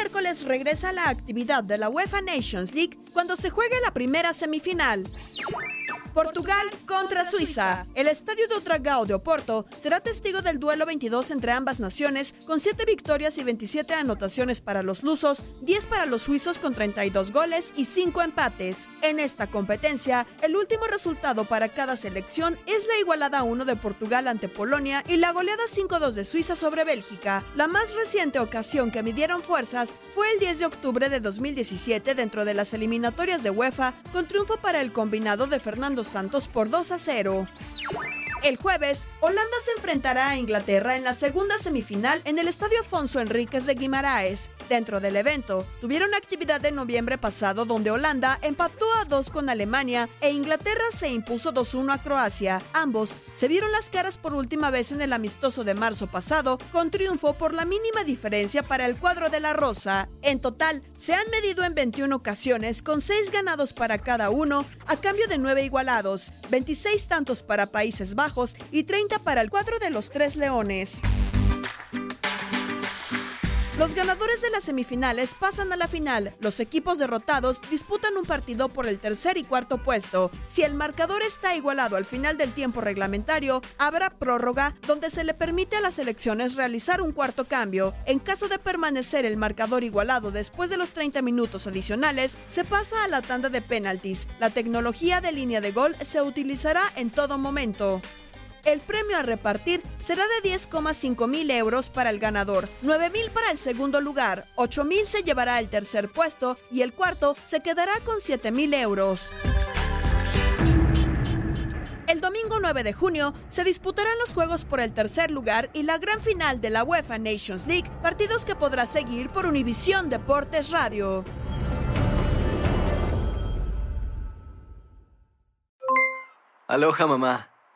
Miércoles regresa la actividad de la UEFA Nations League cuando se juegue la primera semifinal. Portugal contra Suiza. El estadio do Dragao de Oporto será testigo del duelo 22 entre ambas naciones, con 7 victorias y 27 anotaciones para los lusos, 10 para los suizos con 32 goles y 5 empates. En esta competencia, el último resultado para cada selección es la igualada 1 de Portugal ante Polonia y la goleada 5-2 de Suiza sobre Bélgica. La más reciente ocasión que midieron fuerzas fue el 10 de octubre de 2017 dentro de las eliminatorias de UEFA, con triunfo para el combinado de Fernando Santos por 2 a 0. El jueves, Holanda se enfrentará a Inglaterra en la segunda semifinal en el Estadio Afonso Enríquez de Guimaraes. Dentro del evento, tuvieron actividad en noviembre pasado donde Holanda empató a 2 con Alemania e Inglaterra se impuso 2-1 a Croacia. Ambos se vieron las caras por última vez en el amistoso de marzo pasado, con triunfo por la mínima diferencia para el cuadro de la Rosa. En total, se han medido en 21 ocasiones, con 6 ganados para cada uno, a cambio de 9 igualados, 26 tantos para Países Bajos y 30 para el cuadro de los Tres Leones. Los ganadores de las semifinales pasan a la final. Los equipos derrotados disputan un partido por el tercer y cuarto puesto. Si el marcador está igualado al final del tiempo reglamentario, habrá prórroga donde se le permite a las selecciones realizar un cuarto cambio. En caso de permanecer el marcador igualado después de los 30 minutos adicionales, se pasa a la tanda de penaltis. La tecnología de línea de gol se utilizará en todo momento. El premio a repartir será de 10,5 mil euros para el ganador, 9 mil para el segundo lugar, 8 mil se llevará el tercer puesto y el cuarto se quedará con 7 mil euros. El domingo 9 de junio se disputarán los juegos por el tercer lugar y la gran final de la UEFA Nations League, partidos que podrás seguir por Univisión Deportes Radio. Aloha mamá,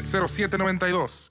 0792